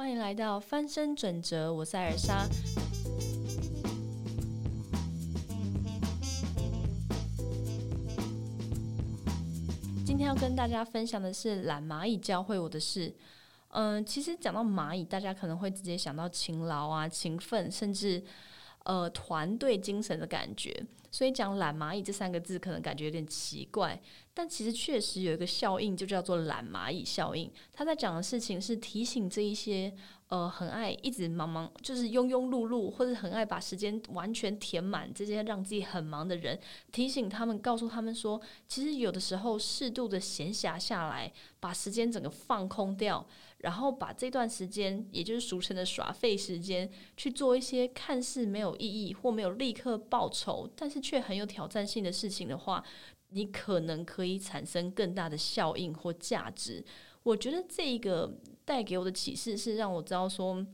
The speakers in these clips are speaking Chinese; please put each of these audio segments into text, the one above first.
欢迎来到翻身准则，我是艾尔莎。今天要跟大家分享的是懒蚂蚁教会我的事。嗯，其实讲到蚂蚁，大家可能会直接想到勤劳啊、勤奋，甚至呃团队精神的感觉。所以讲懒蚂蚁这三个字，可能感觉有点奇怪。但其实确实有一个效应，就叫做懒蚂蚁效应。他在讲的事情是提醒这一些呃很爱一直忙忙，就是庸庸碌碌，或者很爱把时间完全填满这些让自己很忙的人，提醒他们，告诉他们说，其实有的时候适度的闲暇下来，把时间整个放空掉，然后把这段时间，也就是俗称的耍废时间，去做一些看似没有意义或没有立刻报酬，但是却很有挑战性的事情的话。你可能可以产生更大的效应或价值。我觉得这一个带给我的启示是让我知道说，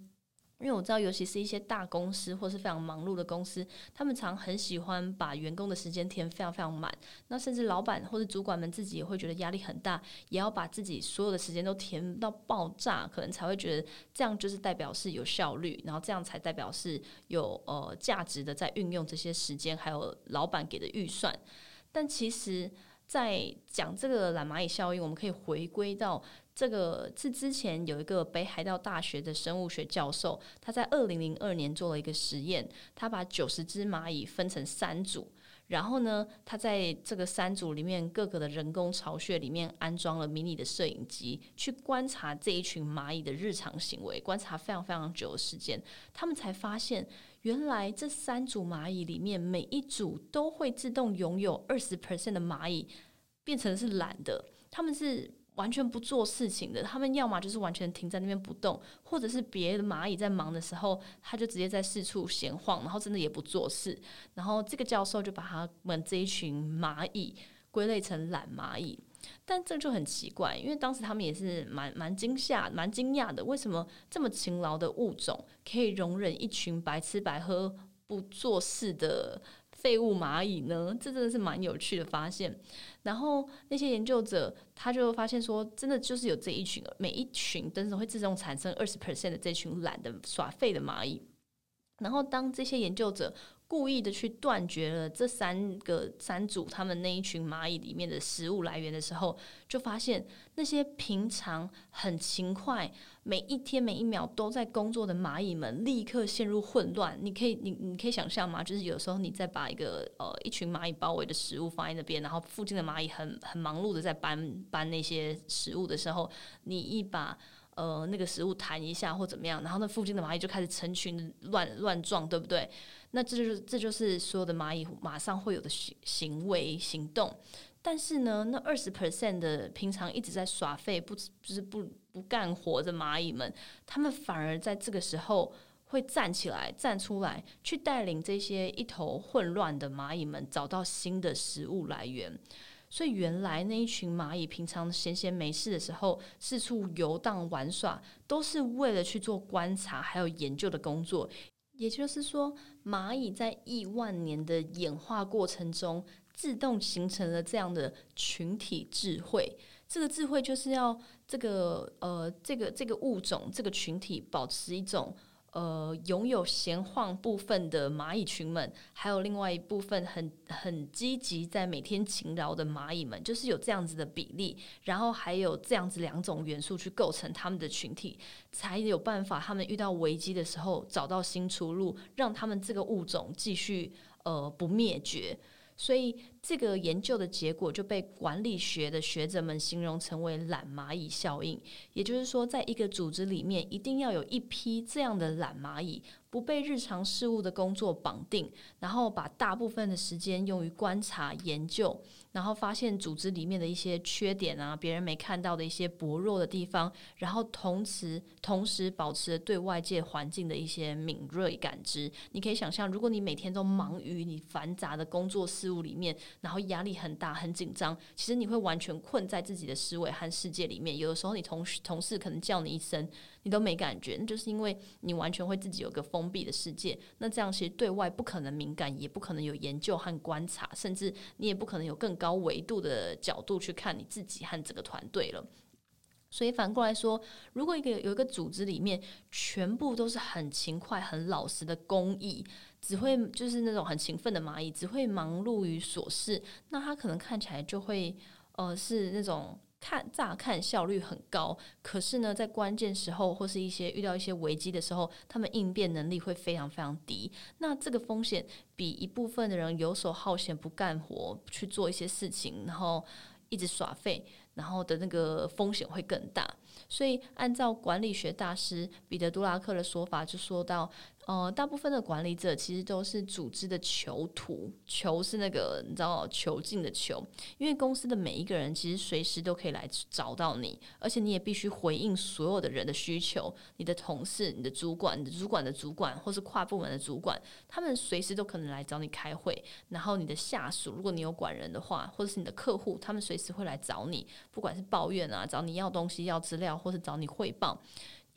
因为我知道，尤其是一些大公司或是非常忙碌的公司，他们常很喜欢把员工的时间填非常非常满。那甚至老板或者主管们自己也会觉得压力很大，也要把自己所有的时间都填到爆炸，可能才会觉得这样就是代表是有效率，然后这样才代表是有呃价值的在运用这些时间，还有老板给的预算。但其实，在讲这个懒蚂蚁效应，我们可以回归到这个是之前有一个北海道大学的生物学教授，他在二零零二年做了一个实验，他把九十只蚂蚁分成三组。然后呢，他在这个三组里面各个的人工巢穴里面安装了迷你的摄影机，去观察这一群蚂蚁的日常行为，观察非常非常久的时间，他们才发现，原来这三组蚂蚁里面每一组都会自动拥有二十 percent 的蚂蚁变成是懒的，他们是。完全不做事情的，他们要么就是完全停在那边不动，或者是别的蚂蚁在忙的时候，他就直接在四处闲晃，然后真的也不做事。然后这个教授就把他们这一群蚂蚁归类成懒蚂蚁，但这就很奇怪，因为当时他们也是蛮蛮惊吓、蛮惊讶的，为什么这么勤劳的物种可以容忍一群白吃白喝不做事的？废物蚂蚁呢？这真的是蛮有趣的发现。然后那些研究者他就发现说，真的就是有这一群，每一群都是会自动产生二十 percent 的这群懒的耍废的蚂蚁。然后当这些研究者。故意的去断绝了这三个三组他们那一群蚂蚁里面的食物来源的时候，就发现那些平常很勤快、每一天每一秒都在工作的蚂蚁们，立刻陷入混乱。你可以，你你可以想象吗？就是有时候你在把一个呃一群蚂蚁包围的食物放在那边，然后附近的蚂蚁很很忙碌的在搬搬那些食物的时候，你一把。呃，那个食物弹一下或怎么样，然后那附近的蚂蚁就开始成群乱乱撞，对不对？那这就是这就是所有的蚂蚁马上会有的行行为行动。但是呢，那二十 percent 的平常一直在耍废不就是不不干活的蚂蚁们，他们反而在这个时候会站起来站出来，去带领这些一头混乱的蚂蚁们找到新的食物来源。所以原来那一群蚂蚁平常闲闲没事的时候四处游荡玩耍，都是为了去做观察还有研究的工作。也就是说，蚂蚁在亿万年的演化过程中，自动形成了这样的群体智慧。这个智慧就是要这个呃，这个这个物种这个群体保持一种。呃，拥有闲晃部分的蚂蚁群们，还有另外一部分很很积极在每天勤劳的蚂蚁们，就是有这样子的比例，然后还有这样子两种元素去构成他们的群体，才有办法他们遇到危机的时候找到新出路，让他们这个物种继续呃不灭绝。所以，这个研究的结果就被管理学的学者们形容成为“懒蚂蚁效应”。也就是说，在一个组织里面，一定要有一批这样的懒蚂蚁。不被日常事务的工作绑定，然后把大部分的时间用于观察研究，然后发现组织里面的一些缺点啊，别人没看到的一些薄弱的地方，然后同时同时保持对外界环境的一些敏锐感知。你可以想象，如果你每天都忙于你繁杂的工作事务里面，然后压力很大、很紧张，其实你会完全困在自己的思维和世界里面。有的时候，你同同事可能叫你一声，你都没感觉，那就是因为你完全会自己有个封。闭的世界，那这样其实对外不可能敏感，也不可能有研究和观察，甚至你也不可能有更高维度的角度去看你自己和整个团队了。所以反过来说，如果一个有一个组织里面全部都是很勤快、很老实的工蚁，只会就是那种很勤奋的蚂蚁，只会忙碌于琐事，那他可能看起来就会呃是那种看乍看效率很高，可是呢，在关键时候或是一些遇到一些危机的时候，他们应变能力会非常非常低。那这个风险比一部分的人游手好闲、不干活去做一些事情，然后一直耍废。然后的那个风险会更大，所以按照管理学大师彼得·杜拉克的说法，就说到。呃，大部分的管理者其实都是组织的囚徒，囚是那个你知道囚禁的囚，因为公司的每一个人其实随时都可以来找到你，而且你也必须回应所有的人的需求，你的同事、你的主管、你的主管的主管，或是跨部门的主管，他们随时都可能来找你开会。然后你的下属，如果你有管人的话，或者是你的客户，他们随时会来找你，不管是抱怨啊，找你要东西、要资料，或是找你汇报。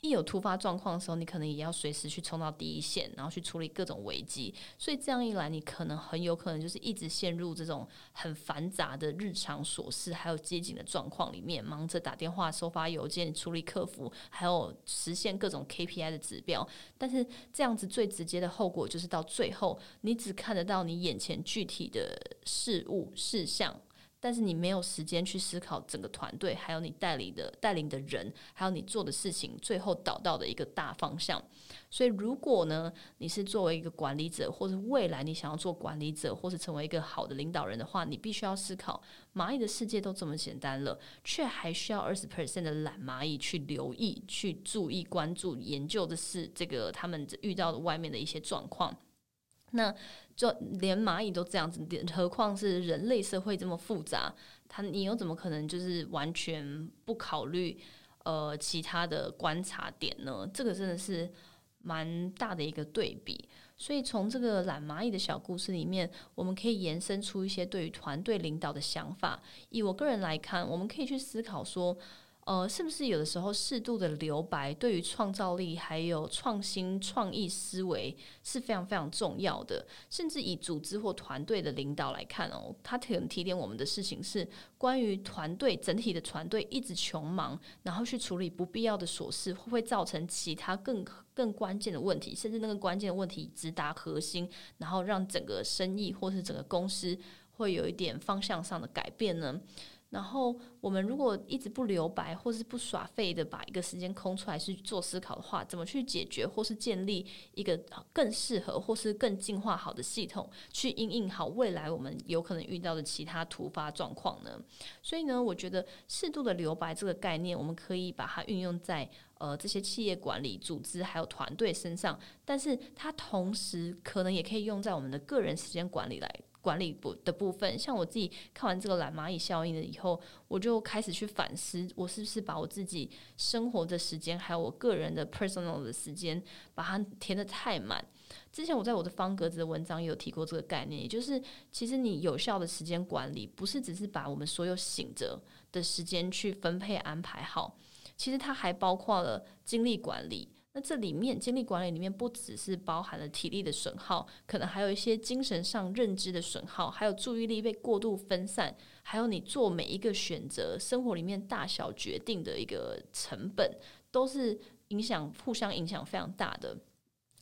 一有突发状况的时候，你可能也要随时去冲到第一线，然后去处理各种危机。所以这样一来，你可能很有可能就是一直陷入这种很繁杂的日常琐事，还有接警的状况里面，忙着打电话、收发邮件、处理客服，还有实现各种 KPI 的指标。但是这样子最直接的后果就是到最后，你只看得到你眼前具体的事物事项。但是你没有时间去思考整个团队，还有你带领的带领的人，还有你做的事情，最后导到的一个大方向。所以，如果呢，你是作为一个管理者，或者未来你想要做管理者，或是成为一个好的领导人的话，你必须要思考：蚂蚁的世界都这么简单了，却还需要二十 percent 的懒蚂蚁去留意、去注意、关注、研究的是这个他们遇到的外面的一些状况。那就连蚂蚁都这样子，何况是人类社会这么复杂，他你又怎么可能就是完全不考虑呃其他的观察点呢？这个真的是蛮大的一个对比。所以从这个懒蚂蚁的小故事里面，我们可以延伸出一些对于团队领导的想法。以我个人来看，我们可以去思考说。呃，是不是有的时候适度的留白，对于创造力还有创新创意思维是非常非常重要的。甚至以组织或团队的领导来看哦，他可能提点我们的事情是关于团队整体的团队一直穷忙，然后去处理不必要的琐事，会不会造成其他更更关键的问题？甚至那个关键的问题直达核心，然后让整个生意或是整个公司会有一点方向上的改变呢？然后，我们如果一直不留白，或是不耍废的把一个时间空出来去做思考的话，怎么去解决或是建立一个更适合或是更进化好的系统，去应应好未来我们有可能遇到的其他突发状况呢？所以呢，我觉得适度的留白这个概念，我们可以把它运用在呃这些企业管理、组织还有团队身上，但是它同时可能也可以用在我们的个人时间管理来。管理部的部分，像我自己看完这个懒蚂蚁效应了以后，我就开始去反思，我是不是把我自己生活的时间，还有我个人的 personal 的时间，把它填的太满。之前我在我的方格子的文章有提过这个概念，也就是其实你有效的时间管理，不是只是把我们所有醒着的时间去分配安排好，其实它还包括了精力管理。那这里面精力管理里面不只是包含了体力的损耗，可能还有一些精神上认知的损耗，还有注意力被过度分散，还有你做每一个选择、生活里面大小决定的一个成本，都是影响互相影响非常大的。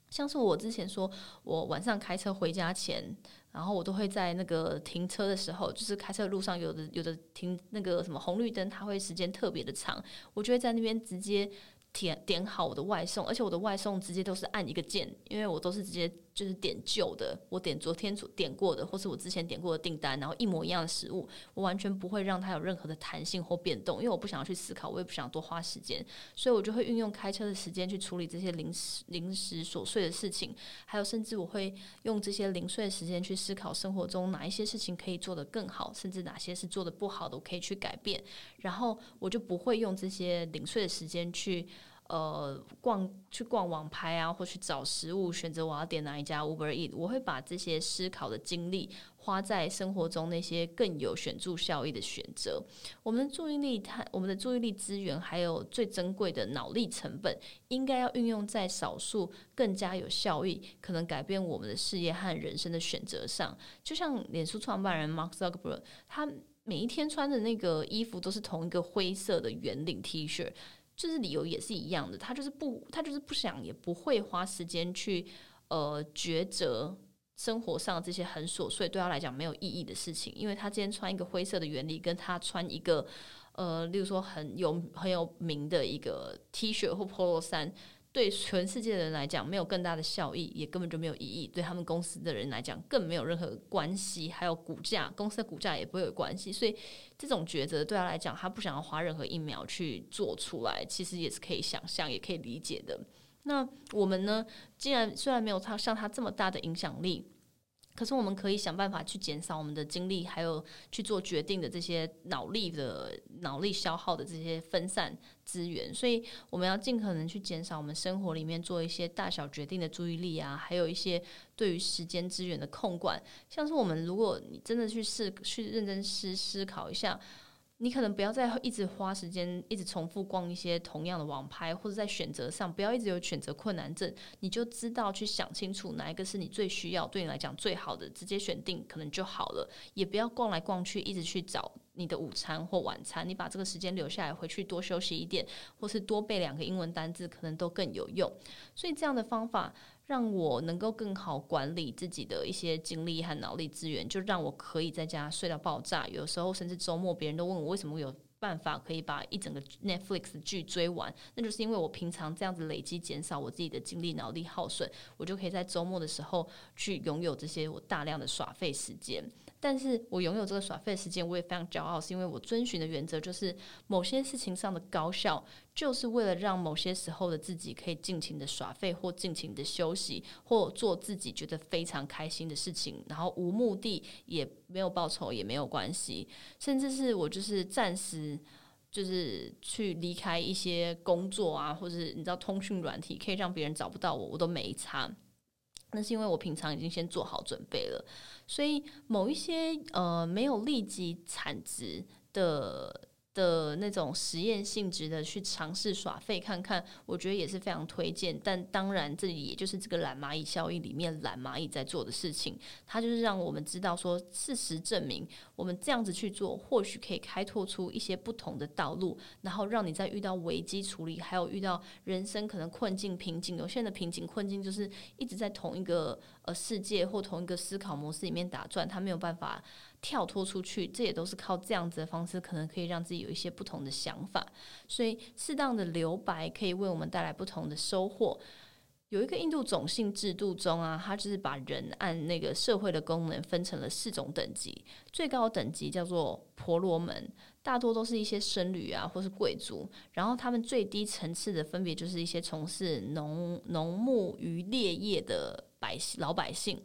像是我之前说，我晚上开车回家前，然后我都会在那个停车的时候，就是开车路上有的有的停那个什么红绿灯，它会时间特别的长，我就会在那边直接。点点好我的外送，而且我的外送直接都是按一个键，因为我都是直接就是点旧的，我点昨天点过的，或是我之前点过的订单，然后一模一样的食物，我完全不会让它有任何的弹性或变动，因为我不想要去思考，我也不想多花时间，所以我就会运用开车的时间去处理这些临时临时琐碎的事情，还有甚至我会用这些零碎的时间去思考生活中哪一些事情可以做得更好，甚至哪些是做的不好的，我可以去改变，然后我就不会用这些零碎的时间去。呃，逛去逛网拍啊，或去找食物，选择我要点哪一家 Uber Eat，我会把这些思考的精力花在生活中那些更有显著效益的选择。我们的注意力，它我们的注意力资源，还有最珍贵的脑力成本，应该要运用在少数更加有效益、可能改变我们的事业和人生的选择上。就像脸书创办人 Mark Zuckerberg，他。每一天穿的那个衣服都是同一个灰色的圆领 T 恤，就是理由也是一样的，他就是不，他就是不想，也不会花时间去呃抉择生活上这些很琐碎对他来讲没有意义的事情，因为他今天穿一个灰色的圆领，跟他穿一个呃，例如说很有很有名的一个 T 恤或 Polo 衫。对全世界的人来讲，没有更大的效益，也根本就没有意义。对他们公司的人来讲，更没有任何关系。还有股价，公司的股价也不会有关系。所以，这种抉择对他来讲，他不想要花任何一秒去做出来，其实也是可以想象，也可以理解的。那我们呢？既然虽然没有他像他这么大的影响力。可是我们可以想办法去减少我们的精力，还有去做决定的这些脑力的脑力消耗的这些分散资源，所以我们要尽可能去减少我们生活里面做一些大小决定的注意力啊，还有一些对于时间资源的控管。像是我们如果你真的去试去认真思思考一下。你可能不要再一直花时间，一直重复逛一些同样的网拍，或者在选择上不要一直有选择困难症，你就知道去想清楚哪一个是你最需要、对你来讲最好的，直接选定可能就好了。也不要逛来逛去，一直去找你的午餐或晚餐。你把这个时间留下来，回去多休息一点，或是多背两个英文单字，可能都更有用。所以这样的方法。让我能够更好管理自己的一些精力和脑力资源，就让我可以在家睡到爆炸。有时候甚至周末，别人都问我为什么有办法可以把一整个 Netflix 剧追完，那就是因为我平常这样子累积减少我自己的精力脑力耗损，我就可以在周末的时候去拥有这些我大量的耍废时间。但是我拥有这个耍废时间，我也非常骄傲，是因为我遵循的原则就是某些事情上的高效，就是为了让某些时候的自己可以尽情的耍废，或尽情的休息，或做自己觉得非常开心的事情，然后无目的也没有报酬也没有关系，甚至是我就是暂时就是去离开一些工作啊，或者你知道通讯软体可以让别人找不到我，我都没差。那是因为我平常已经先做好准备了，所以某一些呃没有立即产值的。的那种实验性质的去尝试耍废看看，我觉得也是非常推荐。但当然，这里也就是这个懒蚂蚁效应里面懒蚂蚁在做的事情，它就是让我们知道说，事实证明我们这样子去做，或许可以开拓出一些不同的道路，然后让你在遇到危机处理，还有遇到人生可能困境瓶颈，有些人的瓶颈困境就是一直在同一个呃世界或同一个思考模式里面打转，他没有办法。跳脱出去，这也都是靠这样子的方式，可能可以让自己有一些不同的想法。所以，适当的留白可以为我们带来不同的收获。有一个印度种姓制度中啊，它就是把人按那个社会的功能分成了四种等级，最高等级叫做婆罗门，大多都是一些僧侣啊，或是贵族。然后他们最低层次的分别就是一些从事农农牧渔猎业的百姓老百姓。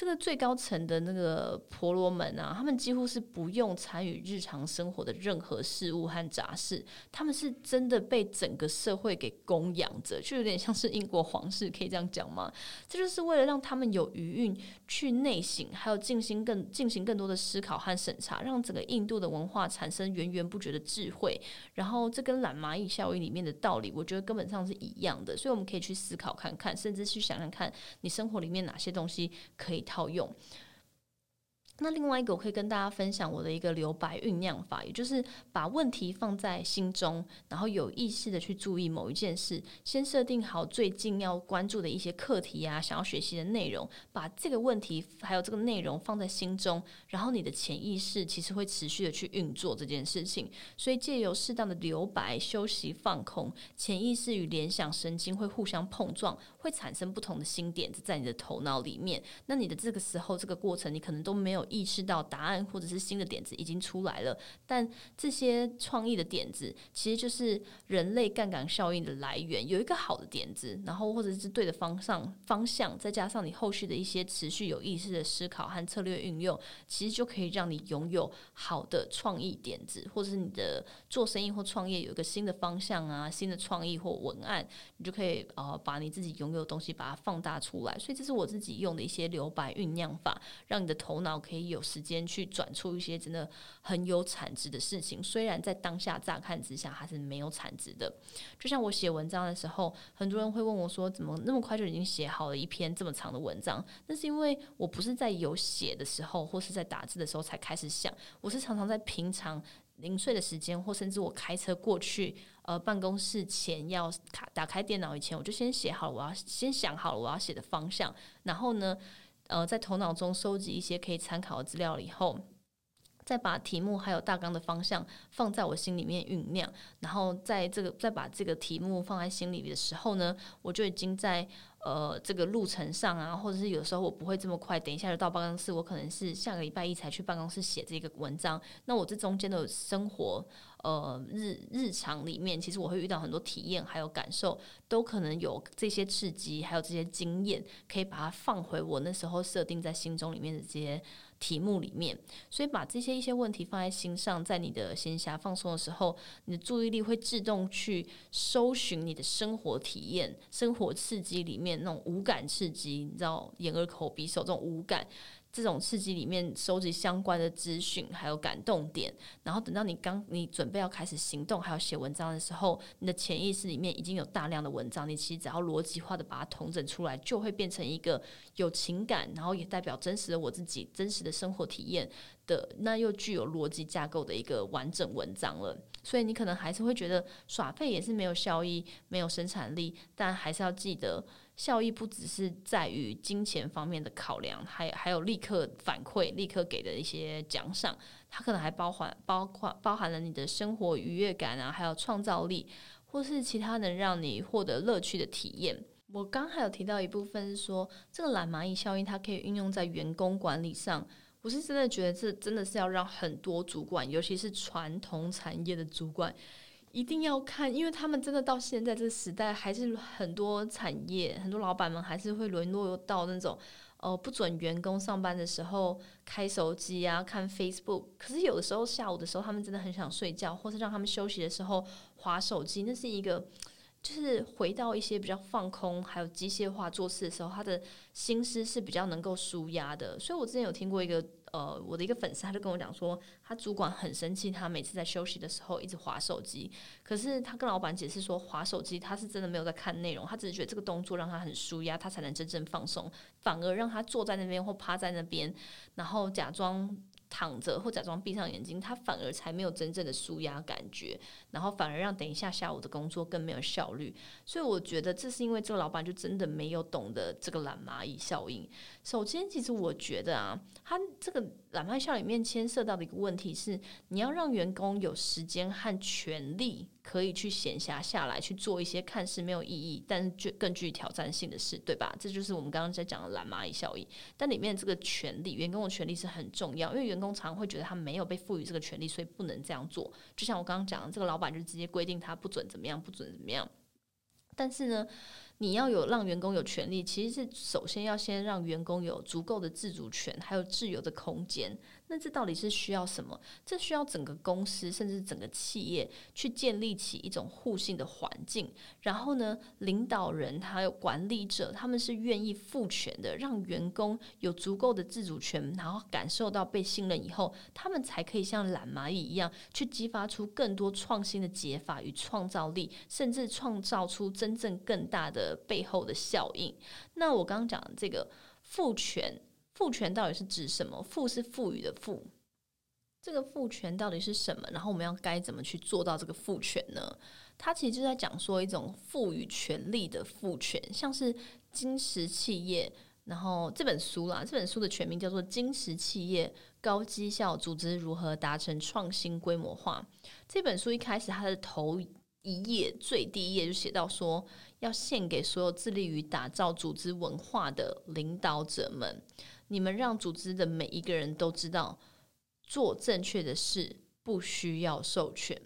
这个最高层的那个婆罗门啊，他们几乎是不用参与日常生活的任何事物和杂事，他们是真的被整个社会给供养着，就有点像是英国皇室，可以这样讲吗？这就是为了让他们有余韵去内省，还有进行更进行更多的思考和审查，让整个印度的文化产生源源不绝的智慧。然后，这跟懒蚂蚁效应里面的道理，我觉得根本上是一样的。所以，我们可以去思考看看，甚至去想想看你生活里面哪些东西可以。套用。那另外一个，我可以跟大家分享我的一个留白酝酿法，也就是把问题放在心中，然后有意识的去注意某一件事，先设定好最近要关注的一些课题啊，想要学习的内容，把这个问题还有这个内容放在心中，然后你的潜意识其实会持续的去运作这件事情。所以借由适当的留白、休息、放空，潜意识与联想神经会互相碰撞，会产生不同的新点子在你的头脑里面。那你的这个时候，这个过程，你可能都没有。意识到答案或者是新的点子已经出来了，但这些创意的点子其实就是人类杠杆效应的来源。有一个好的点子，然后或者是对的方向方向，再加上你后续的一些持续有意识的思考和策略运用，其实就可以让你拥有好的创意点子，或者是你的做生意或创业有一个新的方向啊，新的创意或文案，你就可以呃把你自己拥有的东西把它放大出来。所以这是我自己用的一些留白酝酿法，让你的头脑可以。以有时间去转出一些真的很有产值的事情。虽然在当下乍看之下它是没有产值的，就像我写文章的时候，很多人会问我说：“怎么那么快就已经写好了一篇这么长的文章？”那是因为我不是在有写的时候，或是在打字的时候才开始想，我是常常在平常零碎的时间，或甚至我开车过去。呃，办公室前要卡打开电脑以前，我就先写好了，我要先想好了我要写的方向，然后呢，呃，在头脑中收集一些可以参考的资料以后，再把题目还有大纲的方向放在我心里面酝酿，然后在这个再把这个题目放在心里的时候呢，我就已经在。呃，这个路程上啊，或者是有时候我不会这么快，等一下就到办公室，我可能是下个礼拜一才去办公室写这个文章。那我这中间的生活，呃，日日常里面，其实我会遇到很多体验，还有感受，都可能有这些刺激，还有这些经验，可以把它放回我那时候设定在心中里面的这些。题目里面，所以把这些一些问题放在心上，在你的闲暇放松的时候，你的注意力会自动去搜寻你的生活体验、生活刺激里面那种无感刺激，你知道，眼耳口鼻手这种无感。这种刺激里面收集相关的资讯，还有感动点，然后等到你刚你准备要开始行动，还有写文章的时候，你的潜意识里面已经有大量的文章，你其实只要逻辑化的把它统整出来，就会变成一个有情感，然后也代表真实的我自己真实的生活体验的，那又具有逻辑架构的一个完整文章了。所以你可能还是会觉得耍废也是没有效益、没有生产力，但还是要记得。效益不只是在于金钱方面的考量，还还有立刻反馈、立刻给的一些奖赏，它可能还包含包括包含了你的生活愉悦感啊，还有创造力，或是其他能让你获得乐趣的体验。我刚还有提到一部分是说，这个懒蚂蚁效应它可以运用在员工管理上。我是真的觉得这真的是要让很多主管，尤其是传统产业的主管。一定要看，因为他们真的到现在这个时代，还是很多产业、很多老板们还是会沦落到那种，呃，不准员工上班的时候开手机啊、看 Facebook。可是有的时候下午的时候，他们真的很想睡觉，或是让他们休息的时候划手机，那是一个。就是回到一些比较放空，还有机械化做事的时候，他的心思是比较能够舒压的。所以我之前有听过一个呃，我的一个粉丝，他就跟我讲说，他主管很生气，他每次在休息的时候一直划手机。可是他跟老板解释说，划手机他是真的没有在看内容，他只是觉得这个动作让他很舒压，他才能真正放松。反而让他坐在那边或趴在那边，然后假装。躺着或假装闭上眼睛，他反而才没有真正的舒压感觉，然后反而让等一下下午的工作更没有效率。所以我觉得这是因为这个老板就真的没有懂得这个懒蚂蚁效应。首先，其实我觉得啊，他这个懒蚂蚁效应里面牵涉到的一个问题是，你要让员工有时间和权利。可以去闲暇下来去做一些看似没有意义，但是具更具挑战性的事，对吧？这就是我们刚刚在讲的懒蚂蚁效应。但里面这个权利，员工的权利是很重要，因为员工常会觉得他没有被赋予这个权利，所以不能这样做。就像我刚刚讲的，这个老板就直接规定他不准怎么样，不准怎么样。但是呢？你要有让员工有权利，其实是首先要先让员工有足够的自主权，还有自由的空间。那这到底是需要什么？这需要整个公司甚至整个企业去建立起一种互信的环境。然后呢，领导人还有管理者，他们是愿意赋权的，让员工有足够的自主权，然后感受到被信任以后，他们才可以像懒蚂蚁一样，去激发出更多创新的解法与创造力，甚至创造出真正更大的。背后的效应。那我刚刚讲的这个赋权，赋权到底是指什么？赋是赋予的赋，这个赋权到底是什么？然后我们要该怎么去做到这个赋权呢？它其实就在讲说一种赋予权力的赋权，像是金石企业。然后这本书啦，这本书的全名叫做《金石企业高绩效组织如何达成创新规模化》。这本书一开始它的头一页最第一页就写到说。要献给所有致力于打造组织文化的领导者们，你们让组织的每一个人都知道，做正确的事不需要授权。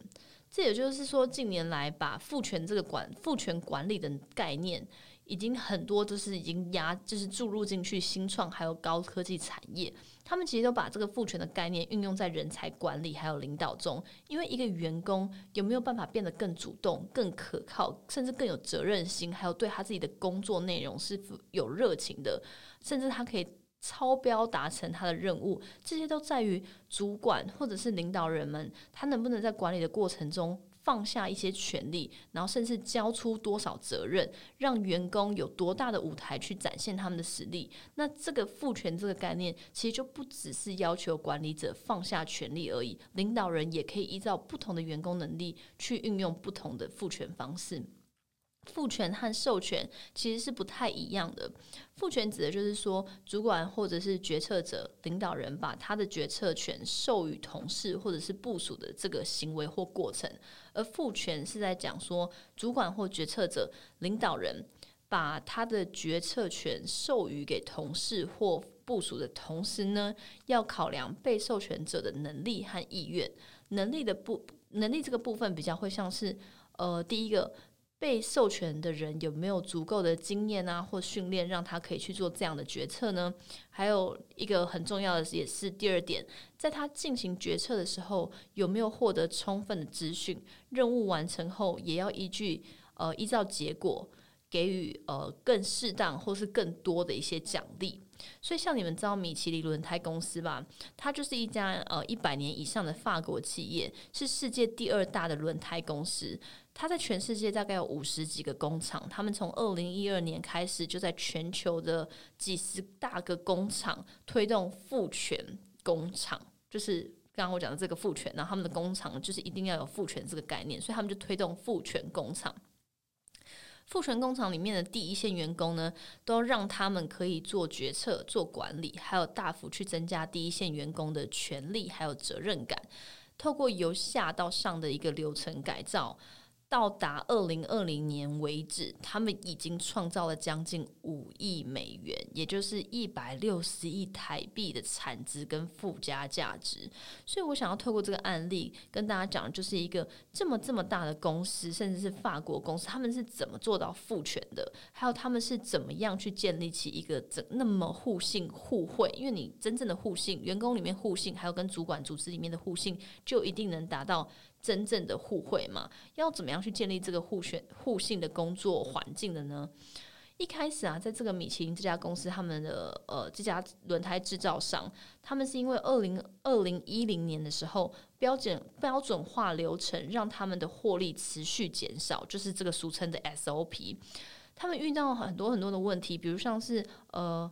这也就是说，近年来把赋权这个管赋权管理的概念。已经很多都是已经压，就是注入进去新创还有高科技产业，他们其实都把这个赋权的概念运用在人才管理还有领导中。因为一个员工有没有办法变得更主动、更可靠，甚至更有责任心，还有对他自己的工作内容是有热情的，甚至他可以超标达成他的任务，这些都在于主管或者是领导人们，他能不能在管理的过程中。放下一些权利，然后甚至交出多少责任，让员工有多大的舞台去展现他们的实力。那这个赋权这个概念，其实就不只是要求管理者放下权利而已，领导人也可以依照不同的员工能力去运用不同的赋权方式。赋权和授权其实是不太一样的。赋权指的就是说，主管或者是决策者、领导人把他的决策权授予同事或者是部署的这个行为或过程；而赋权是在讲说，主管或决策者、领导人把他的决策权授予给同事或部署的同时呢，要考量被授权者的能力和意愿。能力的部能力这个部分比较会像是，呃，第一个。被授权的人有没有足够的经验啊，或训练，让他可以去做这样的决策呢？还有一个很重要的，也是第二点，在他进行决策的时候，有没有获得充分的资讯？任务完成后，也要依据呃依照结果给予呃更适当或是更多的一些奖励。所以，像你们知道米其林轮胎公司吧？它就是一家呃一百年以上的法国企业，是世界第二大的轮胎公司。它在全世界大概有五十几个工厂，他们从二零一二年开始就在全球的几十大个工厂推动赋权工厂，就是刚刚我讲的这个赋权，然后他们的工厂就是一定要有赋权这个概念，所以他们就推动赋权工厂。赋权工厂里面的第一线员工呢，都让他们可以做决策、做管理，还有大幅去增加第一线员工的权利还有责任感，透过由下到上的一个流程改造。到达二零二零年为止，他们已经创造了将近五亿美元，也就是一百六十亿台币的产值跟附加价值。所以我想要透过这个案例跟大家讲，就是一个这么这么大的公司，甚至是法国公司，他们是怎么做到赋权的？还有他们是怎么样去建立起一个怎那么互信互惠？因为你真正的互信，员工里面互信，还有跟主管组织里面的互信，就一定能达到。真正的互惠嘛，要怎么样去建立这个互选互信的工作环境的呢？一开始啊，在这个米其林这家公司，他们的呃这家轮胎制造商，他们是因为二零二零一零年的时候标准标准化流程，让他们的获利持续减少，就是这个俗称的 SOP。他们遇到很多很多的问题，比如像是呃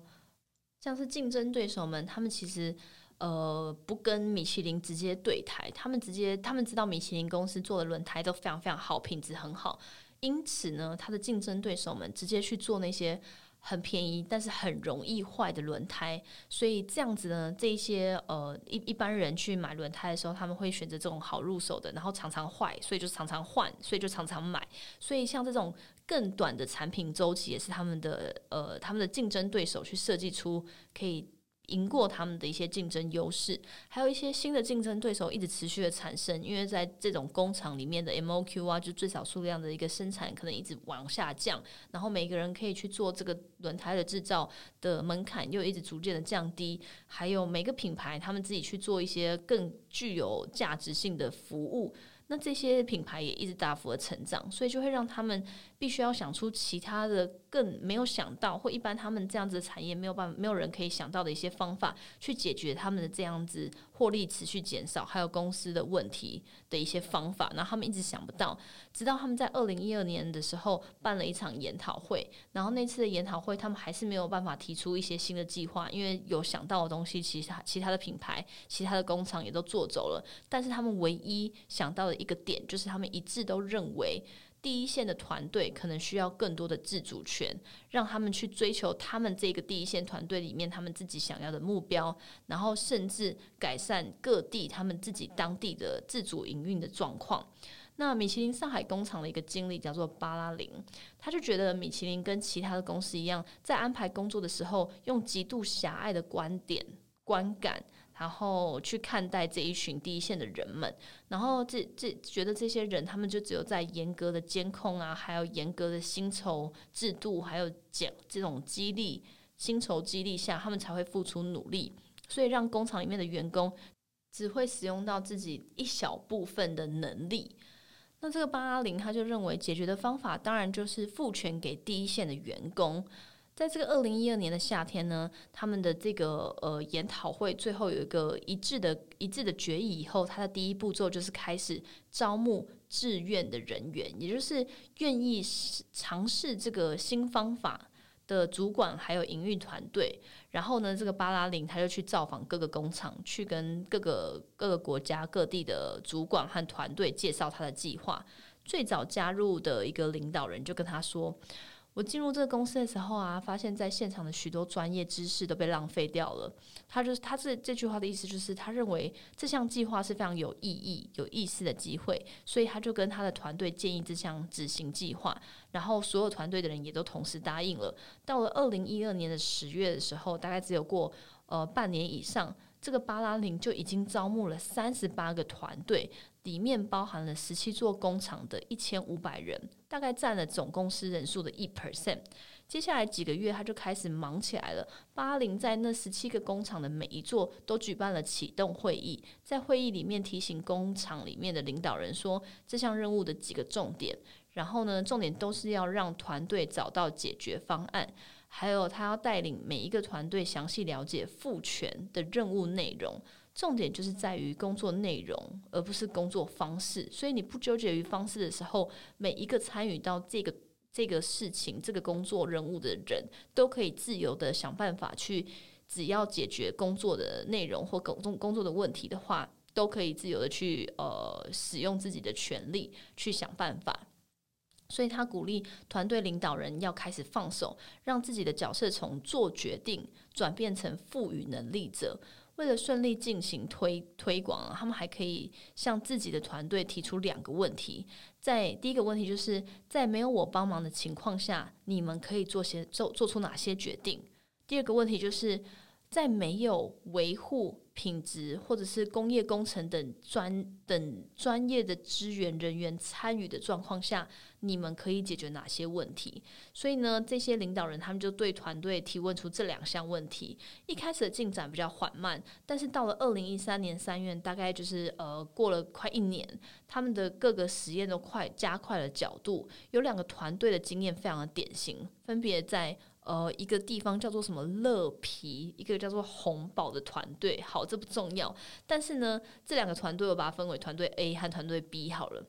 像是竞争对手们，他们其实。呃，不跟米其林直接对台，他们直接他们知道米其林公司做的轮胎都非常非常好，品质很好，因此呢，他的竞争对手们直接去做那些很便宜但是很容易坏的轮胎，所以这样子呢，这一些呃一一般人去买轮胎的时候，他们会选择这种好入手的，然后常常坏，所以就常常换，所以就常常买，所以像这种更短的产品周期，也是他们的呃他们的竞争对手去设计出可以。赢过他们的一些竞争优势，还有一些新的竞争对手一直持续的产生，因为在这种工厂里面的 MOQ 啊，就最少数量的一个生产可能一直往下降，然后每个人可以去做这个轮胎的制造的门槛又一直逐渐的降低，还有每个品牌他们自己去做一些更具有价值性的服务。那这些品牌也一直大幅的成长，所以就会让他们必须要想出其他的更没有想到，或一般他们这样子的产业没有办法，没有人可以想到的一些方法，去解决他们的这样子获利持续减少，还有公司的问题的一些方法。然后他们一直想不到，直到他们在二零一二年的时候办了一场研讨会，然后那次的研讨会，他们还是没有办法提出一些新的计划，因为有想到的东西，其他其他的品牌、其他的工厂也都做走了，但是他们唯一想到的。一个点就是，他们一致都认为，第一线的团队可能需要更多的自主权，让他们去追求他们这个第一线团队里面他们自己想要的目标，然后甚至改善各地他们自己当地的自主营运的状况。那米其林上海工厂的一个经理叫做巴拉林，他就觉得米其林跟其他的公司一样，在安排工作的时候，用极度狭隘的观点观感。然后去看待这一群第一线的人们，然后这这觉得这些人他们就只有在严格的监控啊，还有严格的薪酬制度，还有奖这种激励薪酬激励下，他们才会付出努力，所以让工厂里面的员工只会使用到自己一小部分的能力。那这个八零他就认为解决的方法当然就是赋权给第一线的员工。在这个二零一二年的夏天呢，他们的这个呃研讨会最后有一个一致的一致的决议以后，他的第一步骤就是开始招募志愿的人员，也就是愿意尝试这个新方法的主管还有营运团队。然后呢，这个巴拉林他就去造访各个工厂，去跟各个各个国家各地的主管和团队介绍他的计划。最早加入的一个领导人就跟他说。我进入这个公司的时候啊，发现在现场的许多专业知识都被浪费掉了。他就是他这这句话的意思，就是他认为这项计划是非常有意义、有意思的机会，所以他就跟他的团队建议这项执行计划。然后所有团队的人也都同时答应了。到了二零一二年的十月的时候，大概只有过呃半年以上，这个巴拉林就已经招募了三十八个团队。里面包含了十七座工厂的一千五百人，大概占了总公司人数的一 percent。接下来几个月，他就开始忙起来了。巴林在那十七个工厂的每一座都举办了启动会议，在会议里面提醒工厂里面的领导人说这项任务的几个重点，然后呢，重点都是要让团队找到解决方案，还有他要带领每一个团队详细了解赋权的任务内容。重点就是在于工作内容，而不是工作方式。所以你不纠结于方式的时候，每一个参与到这个这个事情、这个工作任务的人都可以自由的想办法去，只要解决工作的内容或工作工作的问题的话，都可以自由的去呃使用自己的权利去想办法。所以他鼓励团队领导人要开始放手，让自己的角色从做决定转变成赋予能力者。为了顺利进行推推广，他们还可以向自己的团队提出两个问题。在第一个问题，就是在没有我帮忙的情况下，你们可以做些做做出哪些决定？第二个问题，就是在没有维护。品质或者是工业工程等专等专业的支援人员参与的状况下，你们可以解决哪些问题？所以呢，这些领导人他们就对团队提问出这两项问题。一开始的进展比较缓慢，但是到了二零一三年三月，大概就是呃过了快一年，他们的各个实验都快加快了角度。有两个团队的经验非常的典型，分别在。呃，一个地方叫做什么乐皮，一个叫做红宝的团队。好，这不重要。但是呢，这两个团队我把它分为团队 A 和团队 B 好了。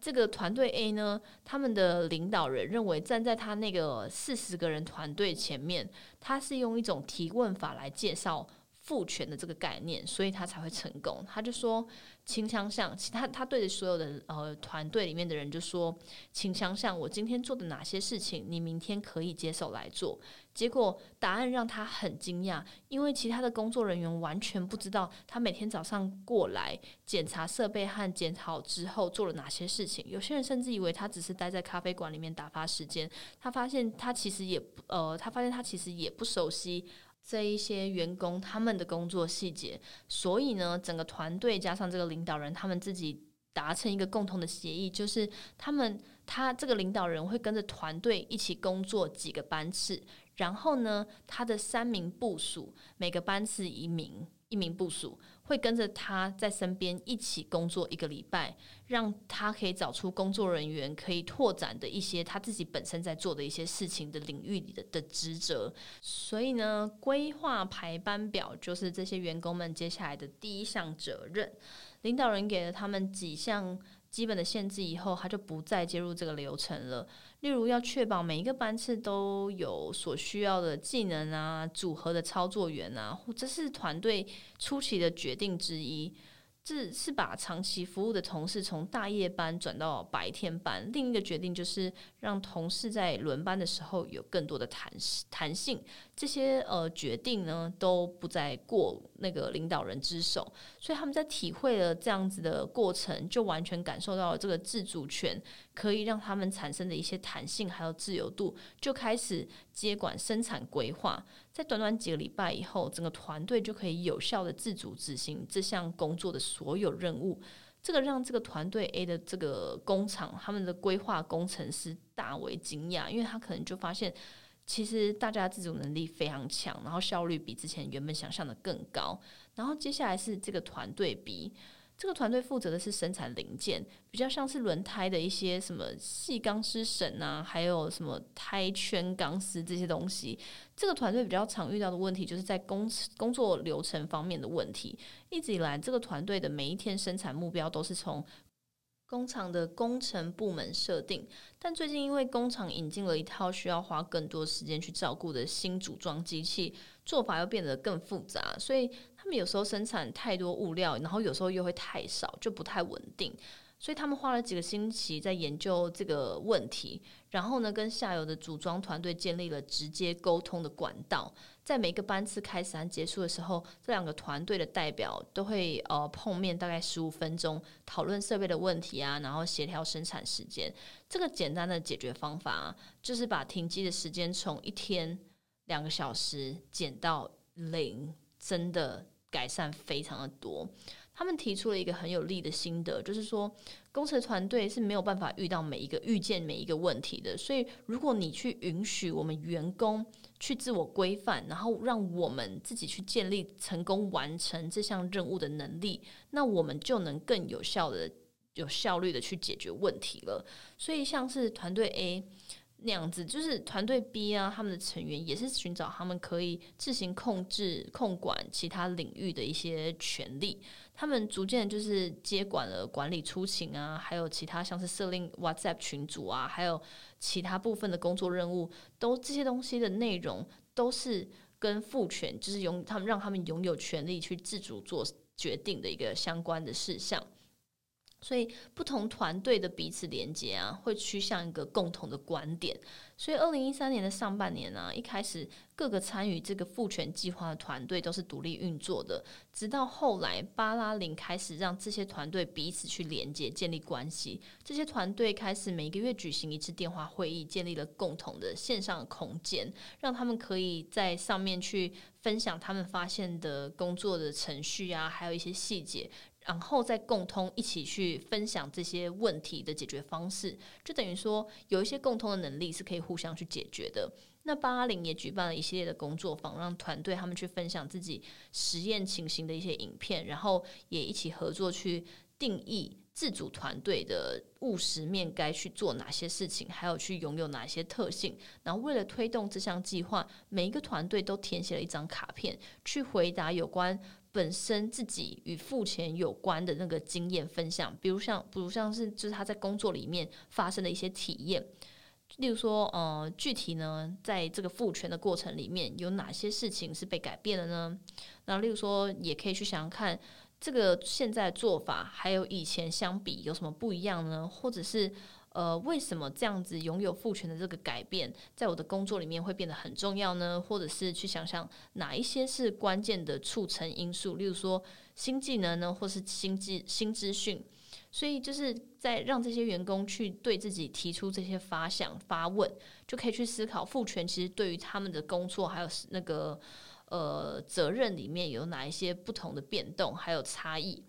这个团队 A 呢，他们的领导人认为站在他那个四十个人团队前面，他是用一种提问法来介绍。赋权的这个概念，所以他才会成功。他就说，请想想，其他他对着所有的呃团队里面的人就说，请想想我今天做的哪些事情，你明天可以接手来做。结果答案让他很惊讶，因为其他的工作人员完全不知道他每天早上过来检查设备和检查之后做了哪些事情。有些人甚至以为他只是待在咖啡馆里面打发时间。他发现他其实也呃，他发现他其实也不熟悉。这一些员工他们的工作细节，所以呢，整个团队加上这个领导人，他们自己达成一个共同的协议，就是他们他这个领导人会跟着团队一起工作几个班次，然后呢，他的三名部署每个班次一名。一名部署。会跟着他在身边一起工作一个礼拜，让他可以找出工作人员可以拓展的一些他自己本身在做的一些事情的领域里的的职责。所以呢，规划排班表就是这些员工们接下来的第一项责任。领导人给了他们几项基本的限制以后，他就不再介入这个流程了。例如，要确保每一个班次都有所需要的技能啊，组合的操作员啊，或者是团队初期的决定之一。这是把长期服务的同事从大夜班转到白天班。另一个决定就是让同事在轮班的时候有更多的弹弹性。这些呃决定呢都不再过那个领导人之手，所以他们在体会了这样子的过程，就完全感受到了这个自主权可以让他们产生的一些弹性还有自由度，就开始接管生产规划。在短短几个礼拜以后，整个团队就可以有效的自主执行这项工作的所有任务。这个让这个团队 A 的这个工厂，他们的规划工程师大为惊讶，因为他可能就发现，其实大家自主能力非常强，然后效率比之前原本想象的更高。然后接下来是这个团队 B，这个团队负责的是生产零件，比较像是轮胎的一些什么细钢丝绳啊，还有什么胎圈钢丝这些东西。这个团队比较常遇到的问题，就是在工工作流程方面的问题。一直以来，这个团队的每一天生产目标都是从。工厂的工程部门设定，但最近因为工厂引进了一套需要花更多时间去照顾的新组装机器，做法又变得更复杂，所以他们有时候生产太多物料，然后有时候又会太少，就不太稳定。所以他们花了几个星期在研究这个问题，然后呢，跟下游的组装团队建立了直接沟通的管道。在每个班次开始和结束的时候，这两个团队的代表都会呃碰面，大概十五分钟，讨论设备的问题啊，然后协调生产时间。这个简单的解决方法啊，就是把停机的时间从一天两个小时减到零，真的改善非常的多。他们提出了一个很有利的心得，就是说，工程团队是没有办法遇到每一个遇见每一个问题的。所以，如果你去允许我们员工去自我规范，然后让我们自己去建立成功完成这项任务的能力，那我们就能更有效的、有效率的去解决问题了。所以，像是团队 A。那样子就是团队 B 啊，他们的成员也是寻找他们可以自行控制、控管其他领域的一些权利。他们逐渐就是接管了管理出勤啊，还有其他像是设立 WhatsApp 群组啊，还有其他部分的工作任务，都这些东西的内容都是跟赋权，就是拥他们让他们拥有权利去自主做决定的一个相关的事项。所以，不同团队的彼此连接啊，会趋向一个共同的观点。所以，二零一三年的上半年呢，一开始各个参与这个赋权计划的团队都是独立运作的。直到后来，巴拉林开始让这些团队彼此去连接、建立关系。这些团队开始每个月举行一次电话会议，建立了共同的线上空间，让他们可以在上面去分享他们发现的工作的程序啊，还有一些细节。然后再共通一起去分享这些问题的解决方式，就等于说有一些共通的能力是可以互相去解决的。那八零也举办了一系列的工作坊，让团队他们去分享自己实验情形的一些影片，然后也一起合作去定义自主团队的务实面该去做哪些事情，还有去拥有哪些特性。然后为了推动这项计划，每一个团队都填写了一张卡片，去回答有关。本身自己与付钱有关的那个经验分享，比如像，比如像是就是他在工作里面发生的一些体验，例如说，呃，具体呢，在这个付权的过程里面有哪些事情是被改变了呢？那，例如说，也可以去想想看，这个现在做法还有以前相比有什么不一样呢？或者是。呃，为什么这样子拥有赋权的这个改变，在我的工作里面会变得很重要呢？或者是去想想哪一些是关键的促成因素，例如说新技能呢，或是新技新资讯。所以就是在让这些员工去对自己提出这些发想、发问，就可以去思考赋权其实对于他们的工作还有那个呃责任里面有哪一些不同的变动，还有差异。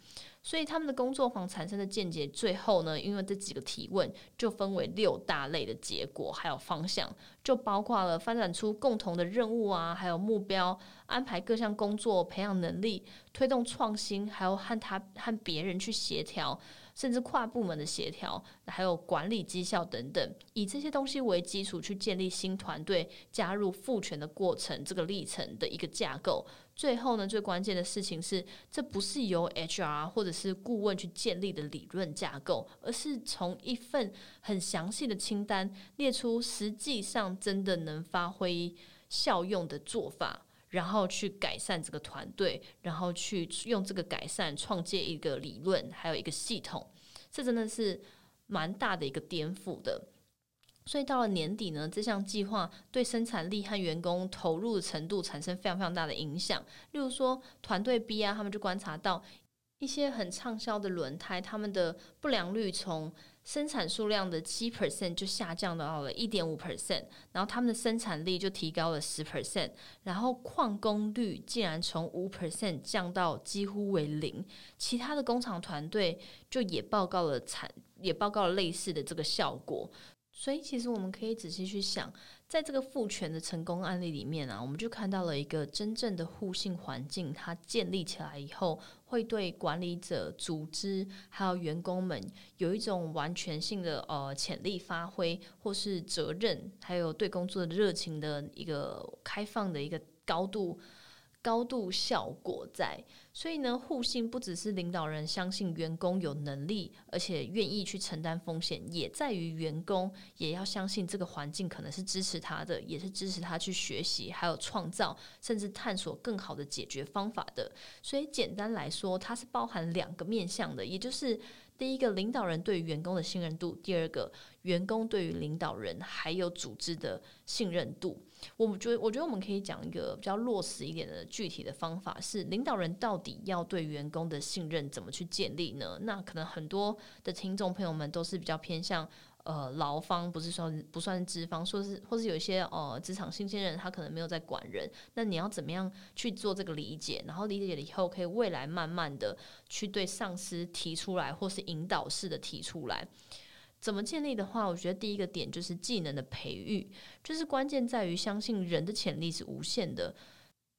所以他们的工作坊产生的见解，最后呢，因为这几个提问就分为六大类的结果，还有方向，就包括了发展出共同的任务啊，还有目标，安排各项工作，培养能力，推动创新，还有和他和别人去协调。甚至跨部门的协调，还有管理绩效等等，以这些东西为基础去建立新团队加入赋权的过程这个历程的一个架构。最后呢，最关键的事情是，这不是由 HR 或者是顾问去建立的理论架构，而是从一份很详细的清单列出实际上真的能发挥效用的做法。然后去改善这个团队，然后去用这个改善创建一个理论，还有一个系统，这真的是蛮大的一个颠覆的。所以到了年底呢，这项计划对生产力和员工投入的程度产生非常非常大的影响。例如说，团队 B 啊，他们就观察到一些很畅销的轮胎，他们的不良率从生产数量的七 percent 就下降到了一点五 percent，然后他们的生产力就提高了十 percent，然后矿工率竟然从五 percent 降到几乎为零。其他的工厂团队就也报告了产，也报告了类似的这个效果。所以其实我们可以仔细去想，在这个赋权的成功案例里面啊，我们就看到了一个真正的互信环境，它建立起来以后，会对管理者、组织还有员工们有一种完全性的呃潜力发挥，或是责任，还有对工作的热情的一个开放的一个高度。高度效果在，所以呢，互信不只是领导人相信员工有能力，而且愿意去承担风险，也在于员工也要相信这个环境可能是支持他的，也是支持他去学习，还有创造，甚至探索更好的解决方法的。所以简单来说，它是包含两个面向的，也就是第一个，领导人对于员工的信任度；第二个，员工对于领导人还有组织的信任度。我们觉得，我觉得我们可以讲一个比较落实一点的具体的方法，是领导人到底要对员工的信任怎么去建立呢？那可能很多的听众朋友们都是比较偏向呃劳方，不是说不算是资方，说是或是有一些呃职场新鲜人，他可能没有在管人。那你要怎么样去做这个理解？然后理解了以后，可以未来慢慢的去对上司提出来，或是引导式的提出来。怎么建立的话，我觉得第一个点就是技能的培育，就是关键在于相信人的潜力是无限的，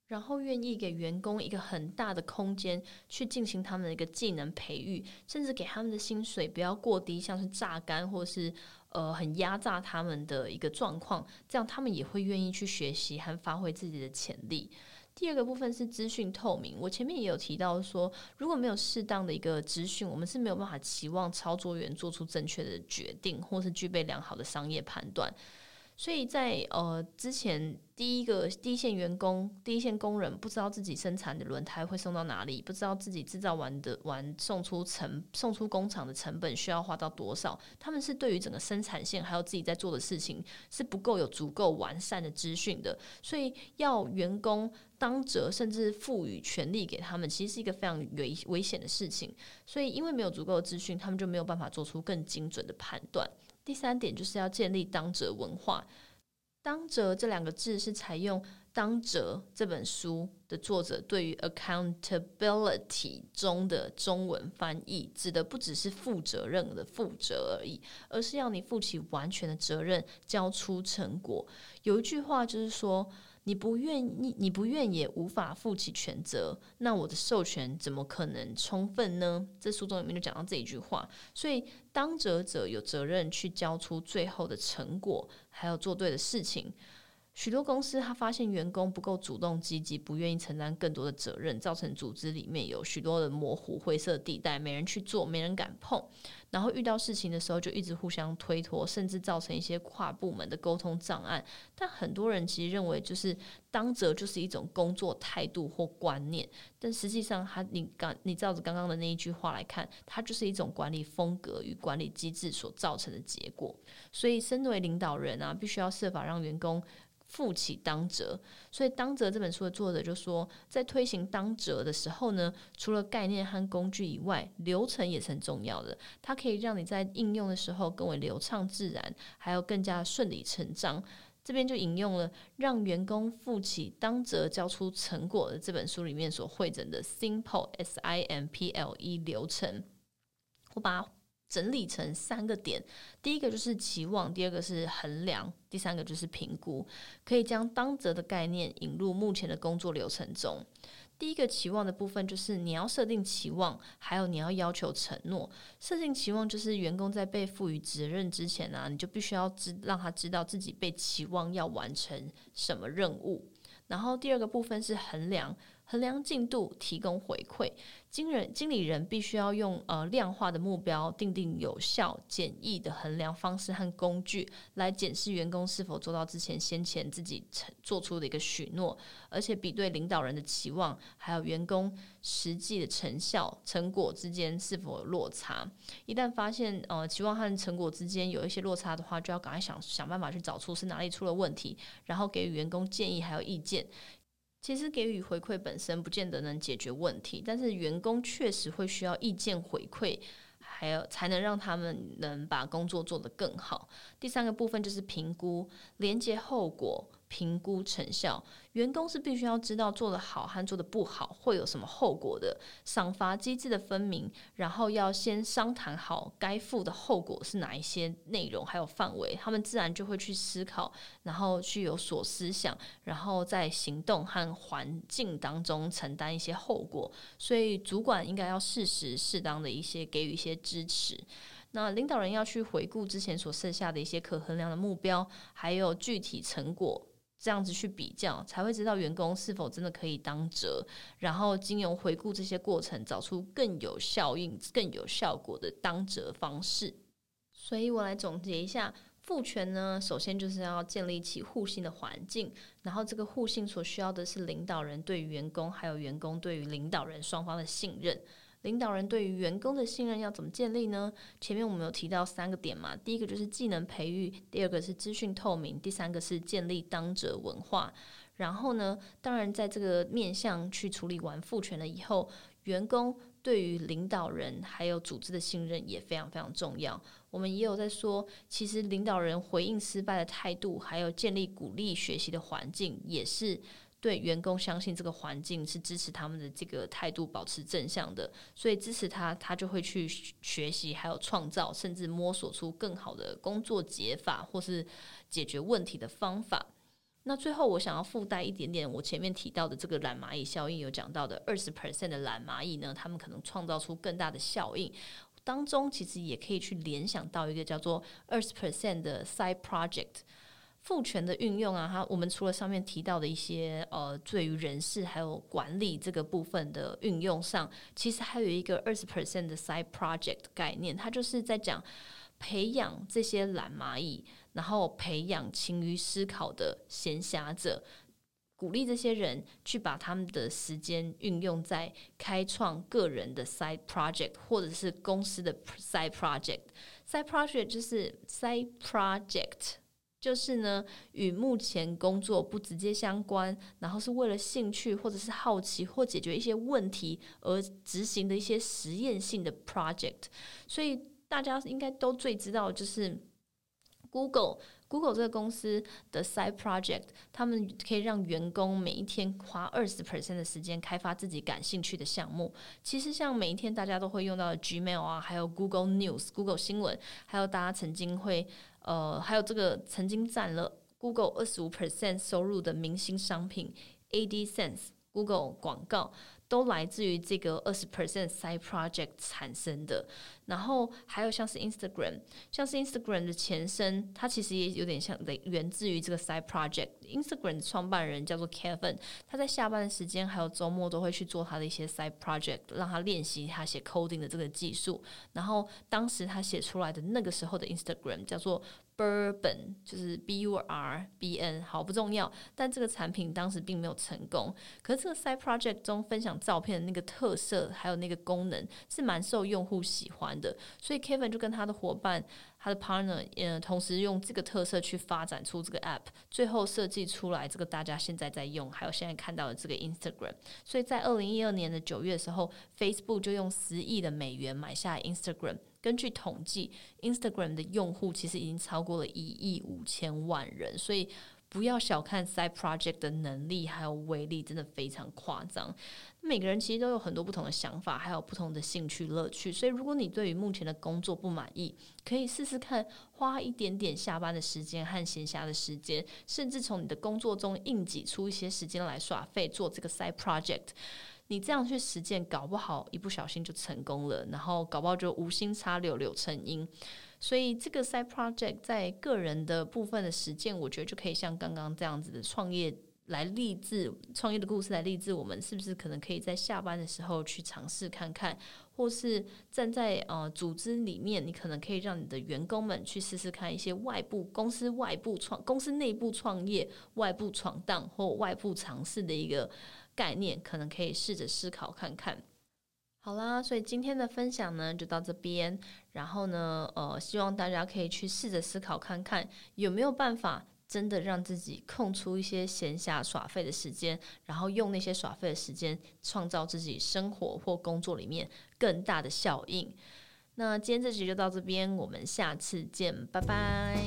然后愿意给员工一个很大的空间去进行他们的一个技能培育，甚至给他们的薪水不要过低，像是榨干或是呃很压榨他们的一个状况，这样他们也会愿意去学习和发挥自己的潜力。第二个部分是资讯透明。我前面也有提到说，如果没有适当的一个资讯，我们是没有办法期望操作员做出正确的决定，或是具备良好的商业判断。所以在呃之前，第一个第一线员工、第一线工人不知道自己生产的轮胎会送到哪里，不知道自己制造完的完送出成送出工厂的成本需要花到多少，他们是对于整个生产线还有自己在做的事情是不够有足够完善的资讯的，所以要员工当责甚至赋予权利给他们，其实是一个非常危危险的事情。所以因为没有足够的资讯，他们就没有办法做出更精准的判断。第三点就是要建立当责文化。当责这两个字是采用《当责》这本书的作者对于 accountability 中的中文翻译，指的不只是负责任的负责而已，而是要你负起完全的责任，交出成果。有一句话就是说。你不愿你你不愿也无法负起全责，那我的授权怎么可能充分呢？这书中里面就讲到这一句话，所以当责者有责任去交出最后的成果，还要做对的事情。许多公司他发现员工不够主动积极，不愿意承担更多的责任，造成组织里面有许多的模糊灰色地带，没人去做，没人敢碰。然后遇到事情的时候就一直互相推脱，甚至造成一些跨部门的沟通障碍。但很多人其实认为，就是当责就是一种工作态度或观念，但实际上，他你刚你照着刚刚的那一句话来看，它就是一种管理风格与管理机制所造成的结果。所以，身为领导人啊，必须要设法让员工。负起当责，所以《当责》这本书的作者就说，在推行当责的时候呢，除了概念和工具以外，流程也是很重要的。它可以让你在应用的时候更为流畅自然，还有更加顺理成章。这边就引用了让员工负起当责、交出成果的这本书里面所汇整的 Simple S I M P L E 流程。我把它。整理成三个点，第一个就是期望，第二个是衡量，第三个就是评估。可以将当责的概念引入目前的工作流程中。第一个期望的部分就是你要设定期望，还有你要要求承诺。设定期望就是员工在被赋予责任之前呢，你就必须要知让他知道自己被期望要完成什么任务。然后第二个部分是衡量。衡量进度，提供回馈。经人经理人必须要用呃量化的目标，定定有效、简易的衡量方式和工具，来检视员工是否做到之前先前自己做出的一个许诺，而且比对领导人的期望，还有员工实际的成效成果之间是否有落差。一旦发现呃期望和成果之间有一些落差的话，就要赶快想想办法去找出是哪里出了问题，然后给予员工建议还有意见。其实给予回馈本身不见得能解决问题，但是员工确实会需要意见回馈，还有才能让他们能把工作做得更好。第三个部分就是评估连接后果，评估成效。员工是必须要知道做的好和做的不好会有什么后果的，赏罚机制的分明，然后要先商谈好该负的后果是哪一些内容还有范围，他们自然就会去思考，然后去有所思想，然后在行动和环境当中承担一些后果。所以主管应该要适时适当的一些给予一些支持。那领导人要去回顾之前所设下的一些可衡量的目标，还有具体成果。这样子去比较，才会知道员工是否真的可以当责，然后经由回顾这些过程，找出更有效应、更有效果的当责方式。所以我来总结一下，赋权呢，首先就是要建立起互信的环境，然后这个互信所需要的是领导人对于员工，还有员工对于领导人双方的信任。领导人对于员工的信任要怎么建立呢？前面我们有提到三个点嘛，第一个就是技能培育，第二个是资讯透明，第三个是建立当者文化。然后呢，当然在这个面向去处理完赋权了以后，员工对于领导人还有组织的信任也非常非常重要。我们也有在说，其实领导人回应失败的态度，还有建立鼓励学习的环境，也是。对员工相信这个环境是支持他们的这个态度保持正向的，所以支持他，他就会去学习，还有创造，甚至摸索出更好的工作解法或是解决问题的方法。那最后，我想要附带一点点我前面提到的这个懒蚂蚁效应，有讲到的二十 percent 的懒蚂蚁呢，他们可能创造出更大的效应。当中其实也可以去联想到一个叫做二十 percent 的 side project。赋权的运用啊，它我们除了上面提到的一些呃，对于人事还有管理这个部分的运用上，其实还有一个二十 percent 的 side project 概念，它就是在讲培养这些懒蚂蚁，然后培养勤于思考的闲暇者，鼓励这些人去把他们的时间运用在开创个人的 side project 或者是公司的 side project。side project 就是 side project。就是呢，与目前工作不直接相关，然后是为了兴趣或者是好奇或解决一些问题而执行的一些实验性的 project。所以大家应该都最知道，就是 Google Google 这个公司的 side project，他们可以让员工每一天花二十 percent 的时间开发自己感兴趣的项目。其实像每一天大家都会用到的 Gmail 啊，还有 Google News、Google 新闻，还有大家曾经会。呃，还有这个曾经占了 Google 二十五 percent 收入的明星商品 AdSense，Google 广告。都来自于这个二十 percent side project 产生的，然后还有像是 Instagram，像是 Instagram 的前身，它其实也有点像，源自于这个 side project。Instagram 的创办人叫做 Kevin，他在下班的时间还有周末都会去做他的一些 side project，让他练习他写 coding 的这个技术。然后当时他写出来的那个时候的 Instagram 叫做。Bourbon 就是 B U R B N，好不重要，但这个产品当时并没有成功。可是这个 Side Project 中分享照片的那个特色，还有那个功能是蛮受用户喜欢的，所以 Kevin 就跟他的伙伴。他的 partner，呃，同时用这个特色去发展出这个 app，最后设计出来这个大家现在在用，还有现在看到的这个 Instagram。所以在二零一二年的九月的时候，Facebook 就用十亿的美元买下 Instagram。根据统计，Instagram 的用户其实已经超过了一亿五千万人，所以。不要小看 side project 的能力还有威力，真的非常夸张。每个人其实都有很多不同的想法，还有不同的兴趣乐趣。所以，如果你对于目前的工作不满意，可以试试看花一点点下班的时间和闲暇的时间，甚至从你的工作中硬挤出一些时间来耍废做这个 side project。你这样去实践，搞不好一不小心就成功了，然后搞不好就无心插柳柳成荫。所以这个 side project 在个人的部分的实践，我觉得就可以像刚刚这样子的创业来励志，创业的故事来励志我们，是不是可能可以在下班的时候去尝试看看，或是站在呃组织里面，你可能可以让你的员工们去试试看一些外部公司外部创公司内部创业、外部闯荡或外部尝试的一个概念，可能可以试着思考看看。好啦，所以今天的分享呢就到这边。然后呢，呃，希望大家可以去试着思考看看，有没有办法真的让自己空出一些闲暇耍废的时间，然后用那些耍废的时间创造自己生活或工作里面更大的效应。那今天这集就到这边，我们下次见，拜拜。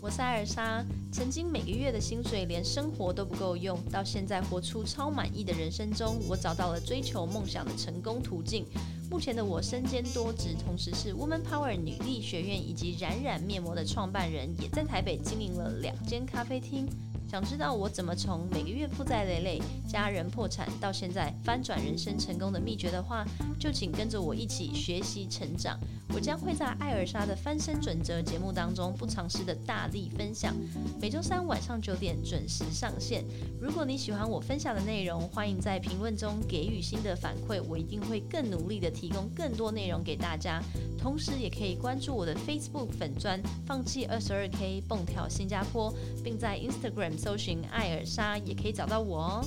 我是艾尔莎，曾经每个月的薪水连生活都不够用，到现在活出超满意的人生中，我找到了追求梦想的成功途径。目前的我身兼多职，同时是 Woman Power 女力学院以及冉冉面膜的创办人，也在台北经营了两间咖啡厅。想知道我怎么从每个月负债累累、家人破产到现在翻转人生成功的秘诀的话，就请跟着我一起学习成长。我将会在艾尔莎的翻身准则节目当中不尝试的大力分享，每周三晚上九点准时上线。如果你喜欢我分享的内容，欢迎在评论中给予新的反馈，我一定会更努力的提供更多内容给大家。同时也可以关注我的 Facebook 粉砖，放弃二十二 K 蹦跳新加坡，并在 Instagram。搜寻艾尔莎也可以找到我哦。